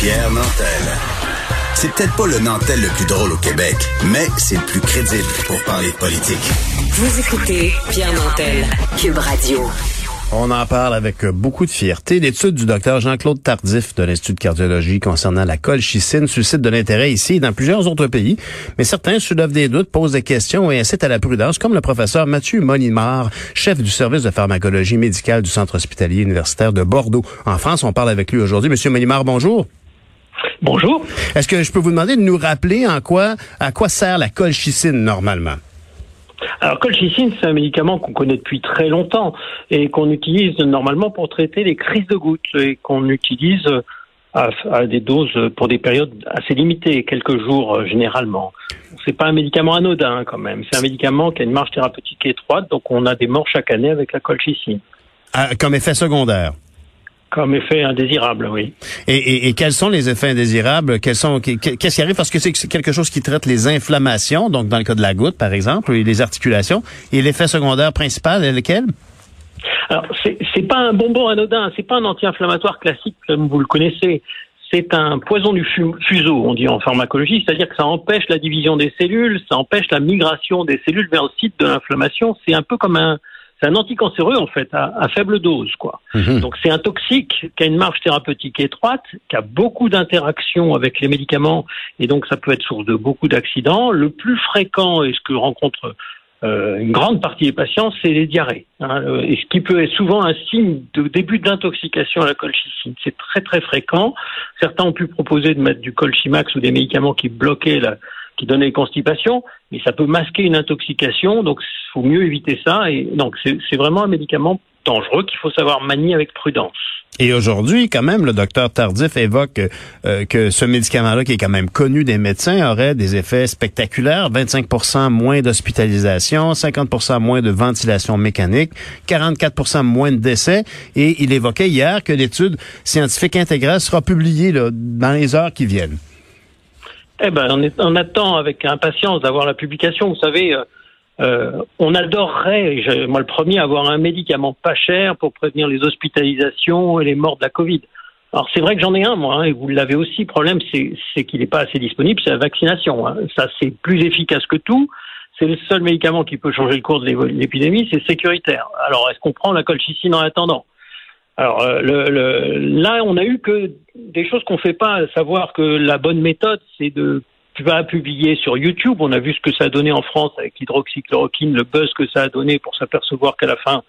Pierre Nantel. C'est peut-être pas le Nantel le plus drôle au Québec, mais c'est le plus crédible pour parler de politique. Vous écoutez Pierre Nantel, Cube Radio. On en parle avec beaucoup de fierté. L'étude du docteur Jean-Claude Tardif de l'Institut de cardiologie concernant la colchicine suscite de l'intérêt ici et dans plusieurs autres pays. Mais certains soulèvent des doutes, posent des questions et incitent à la prudence, comme le professeur Mathieu Monimard, chef du service de pharmacologie médicale du Centre hospitalier universitaire de Bordeaux. En France, on parle avec lui aujourd'hui. Monsieur Monimard, bonjour. Bonjour. Est-ce que je peux vous demander de nous rappeler en quoi, à quoi sert la colchicine normalement? Alors, colchicine, c'est un médicament qu'on connaît depuis très longtemps et qu'on utilise normalement pour traiter les crises de gouttes et qu'on utilise à, à, des doses pour des périodes assez limitées, quelques jours euh, généralement. C'est pas un médicament anodin quand même. C'est un médicament qui a une marge thérapeutique étroite, donc on a des morts chaque année avec la colchicine. Ah, comme effet secondaire. Comme effet indésirable, oui. Et, et, et, quels sont les effets indésirables? Quels sont Qu'est-ce qui arrive? Parce que c'est quelque chose qui traite les inflammations, donc dans le cas de la goutte, par exemple, et les articulations. Et l'effet secondaire principal est lequel? Alors, c'est pas un bonbon anodin, c'est pas un anti-inflammatoire classique comme vous le connaissez. C'est un poison du fuseau, on dit en pharmacologie, c'est-à-dire que ça empêche la division des cellules, ça empêche la migration des cellules vers le site de l'inflammation. C'est un peu comme un, c'est un anticancéreux en fait à, à faible dose quoi. Mhm. Donc c'est un toxique qui a une marge thérapeutique étroite, qui a beaucoup d'interactions avec les médicaments et donc ça peut être source de beaucoup d'accidents. Le plus fréquent et ce que rencontre euh, une grande partie des patients, c'est les diarrhées. Hein, et ce qui peut être souvent un signe de début d'intoxication à la colchicine. C'est très très fréquent. Certains ont pu proposer de mettre du colchimax ou des médicaments qui bloquaient la, qui donnaient constipation, mais ça peut masquer une intoxication, donc il faut mieux éviter ça. Et donc c'est vraiment un médicament dangereux qu'il faut savoir manier avec prudence. Et aujourd'hui, quand même, le docteur Tardif évoque euh, que ce médicament-là, qui est quand même connu des médecins, aurait des effets spectaculaires. 25% moins d'hospitalisation, 50 moins de ventilation mécanique, 44% moins de décès. Et il évoquait hier que l'étude scientifique intégrale sera publiée là, dans les heures qui viennent. Eh ben, on, est, on attend avec impatience d'avoir la publication. Vous savez, euh, euh, on adorerait, moi le premier, avoir un médicament pas cher pour prévenir les hospitalisations et les morts de la Covid. Alors c'est vrai que j'en ai un moi, hein, et vous l'avez aussi. Le problème c'est qu'il n'est pas assez disponible, c'est la vaccination. Hein. Ça c'est plus efficace que tout. C'est le seul médicament qui peut changer le cours de l'épidémie, c'est sécuritaire. Alors est-ce qu'on prend la colchicine en attendant? Alors euh, là, on a eu que des choses qu'on fait pas, savoir que la bonne méthode, c'est de tu vas publier sur YouTube. On a vu ce que ça a donné en France avec l'hydroxychloroquine, le buzz que ça a donné pour s'apercevoir qu'à la fin,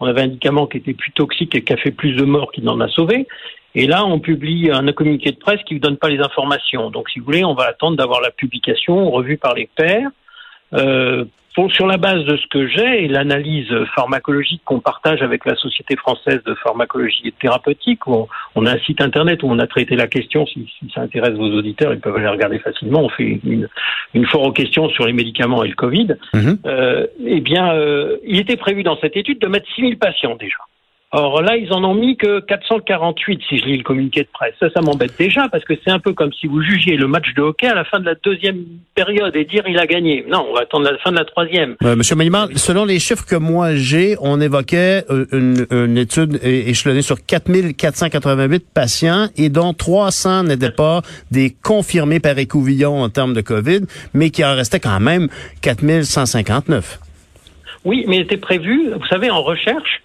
on avait un médicament qui était plus toxique et qui a fait plus de morts qu'il n'en a sauvé. Et là, on publie un communiqué de presse qui ne donne pas les informations. Donc, si vous voulez, on va attendre d'avoir la publication revue par les pairs. Euh, pour, sur la base de ce que j'ai et l'analyse pharmacologique qu'on partage avec la Société française de pharmacologie thérapeutique, on, on, a un site internet où on a traité la question. Si, si, ça intéresse vos auditeurs, ils peuvent aller regarder facilement. On fait une, une foire aux questions sur les médicaments et le Covid. -hmm. euh, eh bien, euh, il était prévu dans cette étude de mettre 6000 patients déjà. Or là, ils en ont mis que 448, si je lis le communiqué de presse. Ça, ça m'embête déjà, parce que c'est un peu comme si vous jugiez le match de hockey à la fin de la deuxième période et dire il a gagné. Non, on va attendre la fin de la troisième. Euh, Monsieur Manimard, selon les chiffres que moi j'ai, on évoquait une, une étude échelonnée sur 4488 patients et dont 300 n'étaient pas des confirmés par écouvillon en termes de COVID, mais qui en restait quand même 4159. Oui, mais il était prévu, vous savez, en recherche,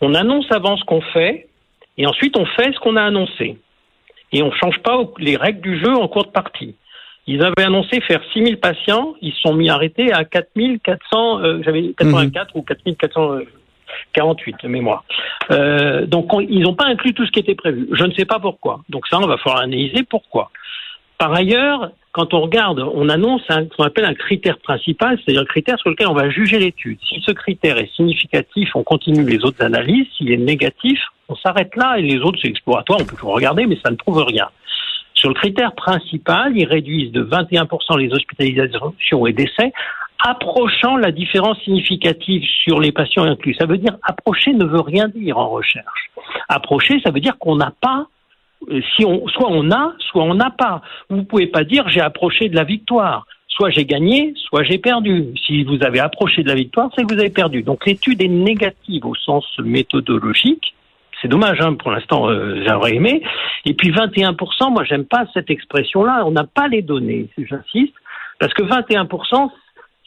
on annonce avant ce qu'on fait, et ensuite on fait ce qu'on a annoncé. Et on ne change pas les règles du jeu en cours de partie. Ils avaient annoncé faire 6000 patients, ils se sont mis arrêtés à 4400, euh, j'avais 84 mmh. ou 4448 de mémoire. Euh, donc on, ils n'ont pas inclus tout ce qui était prévu. Je ne sais pas pourquoi. Donc ça, on va falloir analyser pourquoi. Par ailleurs, quand on regarde, on annonce un, ce qu'on appelle un critère principal, c'est-à-dire le critère sur lequel on va juger l'étude. Si ce critère est significatif, on continue les autres analyses. S'il est négatif, on s'arrête là et les autres, c'est exploratoire, on peut toujours regarder, mais ça ne prouve rien. Sur le critère principal, ils réduisent de 21% les hospitalisations et décès, approchant la différence significative sur les patients inclus. Ça veut dire approcher ne veut rien dire en recherche. Approcher, ça veut dire qu'on n'a pas on, soit on a, soit on n'a pas. Vous ne pouvez pas dire j'ai approché de la victoire. Soit j'ai gagné, soit j'ai perdu. Si vous avez approché de la victoire, c'est que vous avez perdu. Donc l'étude est négative au sens méthodologique. C'est dommage, hein, pour l'instant, euh, j'aurais aimé. Et puis 21%, moi, j'aime pas cette expression-là. On n'a pas les données, j'insiste, parce que 21%,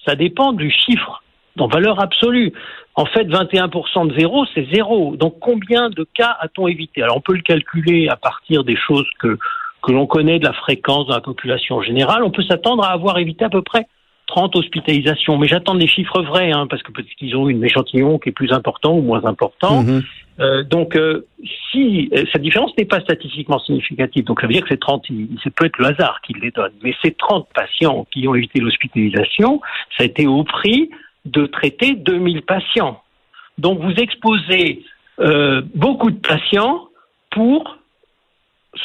ça dépend du chiffre en valeur absolue. En fait, 21% de zéro, c'est zéro. Donc combien de cas a-t-on évité? Alors on peut le calculer à partir des choses que, que l'on connaît de la fréquence de la population générale. On peut s'attendre à avoir évité à peu près 30 hospitalisations. Mais j'attends des chiffres vrais, hein, parce que peut-être qu'ils ont une échantillon qui est plus important ou moins important. Mhm. Euh, donc, euh, si euh, cette différence n'est pas statistiquement significative, donc ça veut dire que ces 30, ça peut être le hasard qui les donne, mais ces 30 patients qui ont évité l'hospitalisation, ça a été au prix de traiter 2000 patients. Donc, vous exposez beaucoup de patients pour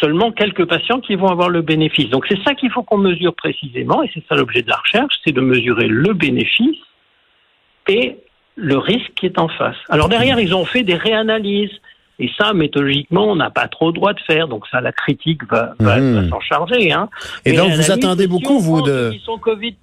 seulement quelques patients qui vont avoir le bénéfice. Donc c'est ça qu'il faut qu'on mesure précisément, et c'est ça l'objet de la recherche, c'est de mesurer le bénéfice et le risque qui est en face. Alors derrière, ils ont fait des réanalyses. Et ça, méthodologiquement, on n'a pas trop le droit de faire. Donc ça, la critique va, mmh. s'en charger. Hein. Et donc, vous attendez beaucoup, vous, de... Ils sont Covid+,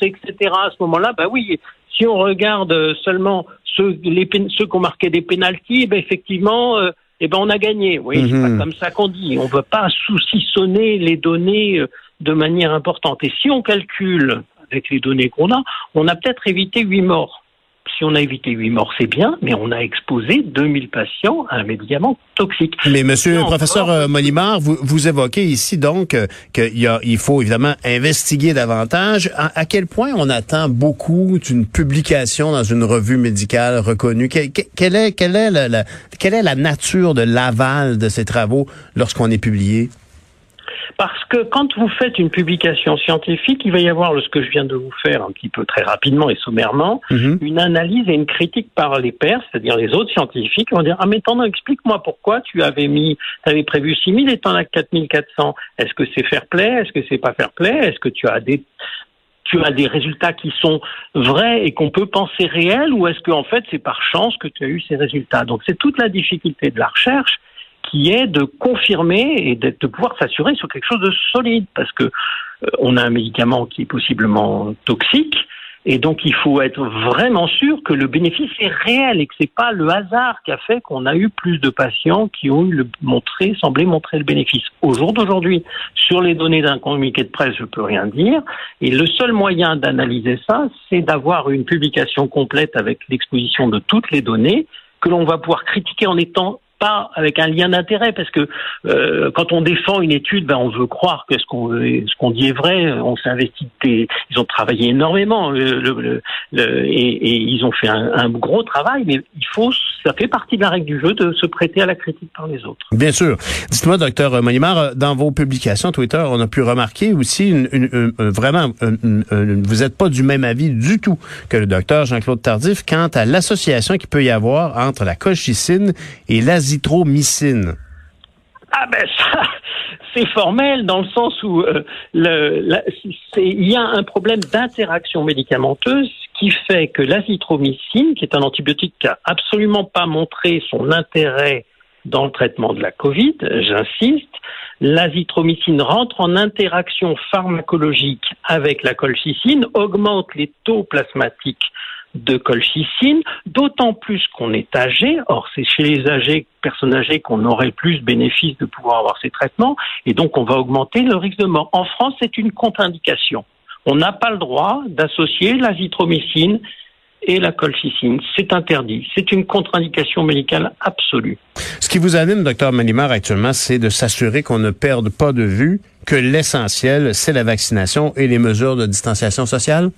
etc. À ce moment-là, bah oui, si on regarde seulement ceux, les, ceux qui ont marqué des pénalties, ben effectivement, euh, eh ben on a gagné. Oui, c'est pas mhm. comme ça qu'on dit. On ne veut pas saucissonner les données euh, de manière importante. Et si on calcule avec les données qu'on a, on a peut-être évité huit morts si on a évité 8 morts, c'est bien, mais on a exposé 2000 patients à un médicament toxique. Mais monsieur le professeur euh, Molimar, vous, vous évoquez ici donc euh, qu'il il faut évidemment investiguer davantage. À, quel point on attend beaucoup d'une publication dans une revue médicale reconnue? quelle, est, quelle, est la, quelle est la nature de l'aval de ces travaux lorsqu'on est publié? Parce que quand vous faites une publication scientifique, il va y avoir ce que je viens de vous faire un petit peu très rapidement et sommairement, mhm. une analyse et une critique par les pairs, c'est-à-dire les autres scientifiques, qui vont dire Ah, mais attends, explique-moi pourquoi tu avais mis, tu avais prévu 6000 et tu en as 4400. Est-ce que c'est fair play? Est-ce que c'est pas fair play? Est-ce que tu as des tu as des résultats qui sont vrais et qu'on peut penser réels ou est-ce qu'en fait c'est par chance que tu as eu ces résultats? Donc c'est toute la difficulté de la recherche qui est de confirmer et de, pouvoir s'assurer sur quelque chose de solide, parce que euh, on a un médicament qui est possiblement toxique, et donc il faut être vraiment sûr que le bénéfice est réel et que c'est pas le hasard qui a fait qu'on a eu plus de patients qui ont eu le montré, semblé montrer le bénéfice. Au jour d'aujourd'hui, sur les données d'un communiqué de presse, je peux rien dire. Et le seul moyen d'analyser ça, c'est d'avoir une publication complète avec l'exposition de toutes les données que l'on va pouvoir critiquer en étant pas avec un lien d'intérêt parce que euh, quand on défend une étude, ben on veut croire que ce qu'on ce qu'on dit est vrai. On s'est investi, ils ont travaillé énormément le, et, ils ont fait un, gros travail, mais il faut, ça fait partie de la règle du jeu de se prêter à la critique par les autres. Bien sûr. Dites-moi, docteur Monimar, dans vos publications Twitter, on a pu remarquer aussi une, vraiment, vous n'êtes pas du même avis du tout que le docteur Jean-Claude Tardif quant à l'association qu'il peut y avoir entre la colchicine et l'azithromycine ah ben ça, c'est formel dans le sens où euh, il y a un problème d'interaction médicamenteuse qui fait que l'azithromycine, qui est un antibiotique qui a absolument pas montré son intérêt dans le traitement de la Covid, j'insiste, l'azithromycine rentre en interaction pharmacologique avec la colchicine, augmente les taux plasmatiques de colchicine, d'autant plus qu'on est âgé. Or, c'est chez les âgés, personnes âgées, qu'on aurait le plus bénéfice de pouvoir avoir ces traitements, et donc on va augmenter le risque de mort. En France, c'est une contre-indication. On n'a pas le droit d'associer l'azithromycine et la colchicine. C'est interdit. C'est une contre-indication médicale absolue. Ce qui vous anime, docteur Manimar, actuellement, c'est de s'assurer qu'on ne perde pas de vue que l'essentiel, c'est la vaccination et les mesures de distanciation sociale?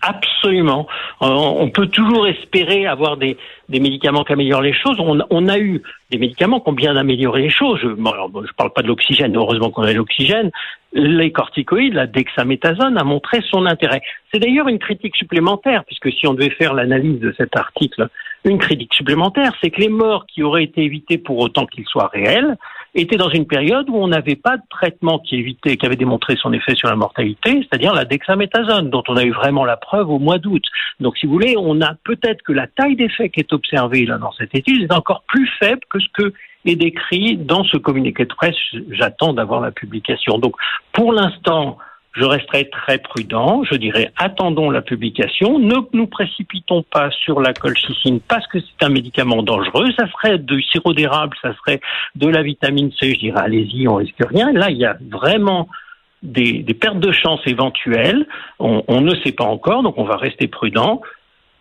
Absolument. Euh, on peut toujours espérer avoir des, des médicaments qui améliorent les choses. On, a eu des médicaments qui ont bien amélioré les choses. Je ne parle pas de l'oxygène, heureusement qu'on a l'oxygène. Les corticoïdes, la dexaméthasone a montré son intérêt. C'est d'ailleurs une critique supplémentaire, puisque si on devait faire l'analyse de cet article, une critique supplémentaire, c'est que les morts qui auraient été évitées pour autant qu'ils soient réels étaient dans une période où on n'avait pas de traitement qui évitait, qui avait démontré son effet sur la mortalité, c'est-à-dire la dexaméthasone, dont on a eu vraiment la preuve au mois d'août. Donc, si vous voulez, on a peut-être que la taille d'effet qui est observée là dans cette étude est encore plus faible que ce que est décrit dans ce communiqué de presse. J'attends d'avoir la publication. Donc, pour l'instant, je resterai très prudent. Je dirais attendons la publication. Ne nous précipitons pas sur la colchicine parce que c'est un médicament dangereux. Ça serait du sirop d'érable, ça serait de la vitamine C. Je dirais allez-y, on risque rien. Là, il y a vraiment des, pertes de chance éventuelles. On, on, ne sait pas encore, donc on va rester prudent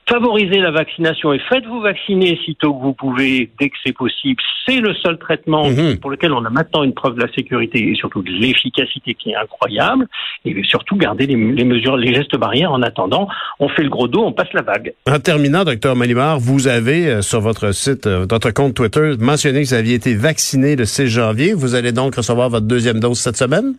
favorisez la vaccination et faites-vous vacciner sitôt que vous pouvez, dès que c'est possible. C'est le seul traitement mhm. pour lequel on a maintenant une preuve de la sécurité et surtout de l'efficacité qui est incroyable. Et surtout garder les, mesures, les gestes barrières en attendant. On fait le gros dos, on passe la vague. En terminant, docteur Malimar, vous avez euh, sur votre site, euh, votre compte Twitter, mentionné que vous aviez été vacciné le 6 janvier. Vous allez donc recevoir votre deuxième dose cette semaine?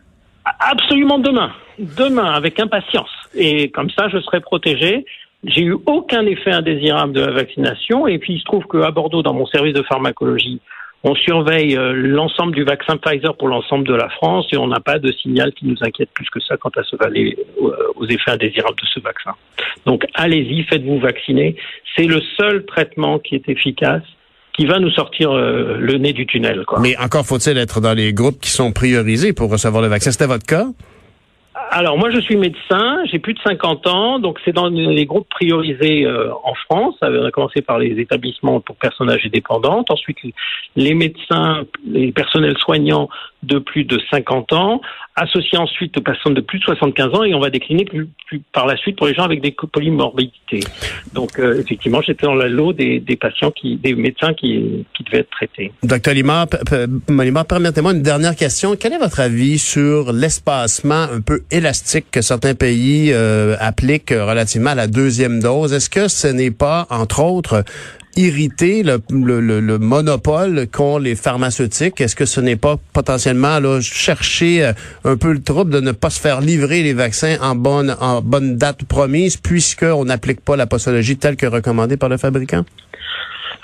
Absolument demain. Demain, avec impatience. Et comme ça, je serai protégé. J'ai eu aucun effet indésirable de la vaccination et puis il se trouve qu'à Bordeaux, dans mon service de pharmacologie, on surveille euh, l'ensemble du vaccin Pfizer pour l'ensemble de la France et on n'a pas de signal qui nous inquiète plus que ça quant à ce aux effets indésirables de ce vaccin. Donc allez-y, faites-vous vacciner. C'est le seul traitement qui est efficace qui va nous sortir euh, le nez du tunnel. Quoi. Mais encore faut-il être dans les groupes qui sont priorisés pour recevoir le vaccin. C'était votre cas? Alors moi je suis médecin, j'ai plus de 50 ans, donc c'est dans les groupes priorisés euh, en France. Ça a commencé par les établissements pour personnes âgées dépendantes, ensuite les médecins, les personnels soignants de plus de 50 ans, associés ensuite aux personnes de plus de 75 ans et on va décliner par la suite pour les gens avec des polymorbidités. Donc euh, effectivement, j'étais dans la lot des, des, patients qui, des médecins qui, qui devaient être traités. Docteur Lima, permettez-moi une dernière question. Quel est votre avis sur l'espacement un peu élastique que certains pays euh, appliquent relativement à la deuxième dose? Est-ce que ce n'est pas, entre autres, irriter le, le, le, monopole qu'ont les pharmaceutiques? Est-ce que ce n'est pas potentiellement là, chercher euh, un peu le trouble de ne pas se faire livrer les vaccins en bonne, en bonne date promise puisqu'on n'applique pas la posologie telle que recommandée par le fabricant?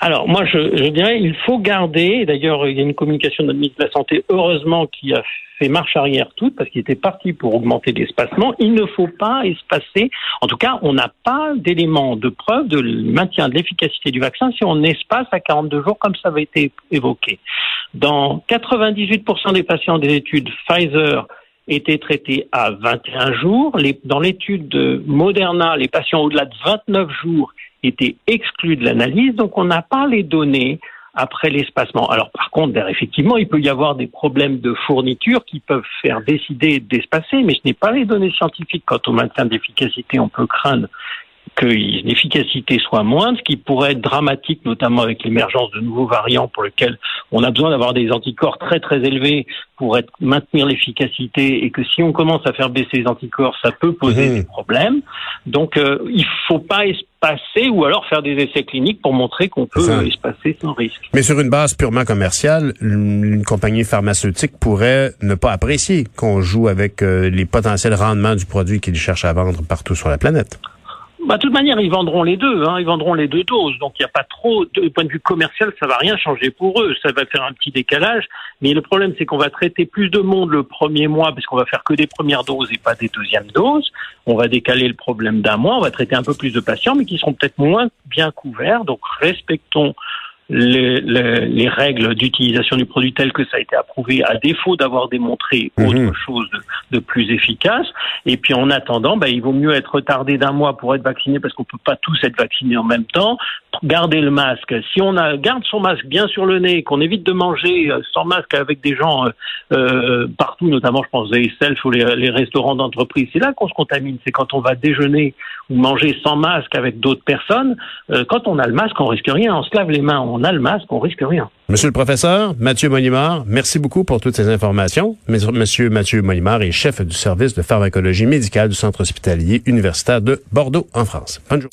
Alors moi je, dirais il faut garder, d'ailleurs il y a une communication de notre ministre de la Santé, heureusement qui a fait marche arrière toute parce qu'il était parti pour augmenter l'espacement. Il ne faut pas espacer, en tout cas on n'a pas d'éléments de preuve de maintien de l'efficacité du vaccin si on espace à 42 jours comme ça avait été évoqué. Dans 98% des patients des études Pfizer étaient traités à 21 jours. Dans l'étude de Moderna, les patients au-delà de 29 jours étaient exclus de l'analyse, donc on n'a pas les données après l'espacement. Alors par contre, effectivement, il peut y avoir des problèmes de fourniture qui peuvent faire décider d'espacer, mais ce n'est pas les données scientifiques. Quant au maintien d'efficacité, on peut craindre que l'efficacité soit moindre, ce qui pourrait être dramatique, notamment avec l'émergence de nouveaux variants pour lesquels on a besoin d'avoir des anticorps très très élevés pour être, maintenir l'efficacité et que si on commence à faire baisser les anticorps, ça peut poser mmh. des problèmes. Donc euh, il faut pas espacer ou alors faire des essais cliniques pour montrer qu'on peut espacer sans risque. Mais sur une base purement commerciale, une compagnie pharmaceutique pourrait ne pas apprécier qu'on joue avec euh, les potentiels rendements du produit qu'ils cherchent à vendre partout sur la planète. Bah, de toute manière, ils vendront les deux. Hein, ils vendront les deux doses. Donc, il n'y a pas trop, de point de vue commercial, ça va rien changer pour eux. Ça va faire un petit décalage. Mais le problème, c'est qu'on va traiter plus de monde le premier mois, puisqu'on va faire que des premières doses et pas des deuxièmes doses. On va décaler le problème d'un mois. On va traiter un peu plus de patients, mais qui seront peut-être moins bien couverts. Donc, respectons les, les, les règles d'utilisation du produit tel que ça a été approuvé, à défaut d'avoir démontré mhm. autre chose de, de, plus efficace. Et puis en attendant, bah, il vaut mieux être retardé d'un mois pour être vacciné parce qu'on peut pas tous être vaccinés en même temps, garder le masque. Si on a, garde son masque bien sur le nez, qu'on évite de manger euh, sans masque avec des gens euh, euh, partout, notamment je pense les self ou les, les restaurants d'entreprise, c'est là qu'on se contamine. C'est quand on va déjeuner ou manger sans masque avec d'autres personnes. quand on a le masque, on risque rien. On se lave les mains, on a le masque, on risque rien. Monsieur le professeur Mathieu Monimard, merci beaucoup pour toutes ces informations. Monsieur Mathieu Monimard est chef du service de pharmacologie médicale du Centre hospitalier universitaire de Bordeaux en France. Bonne.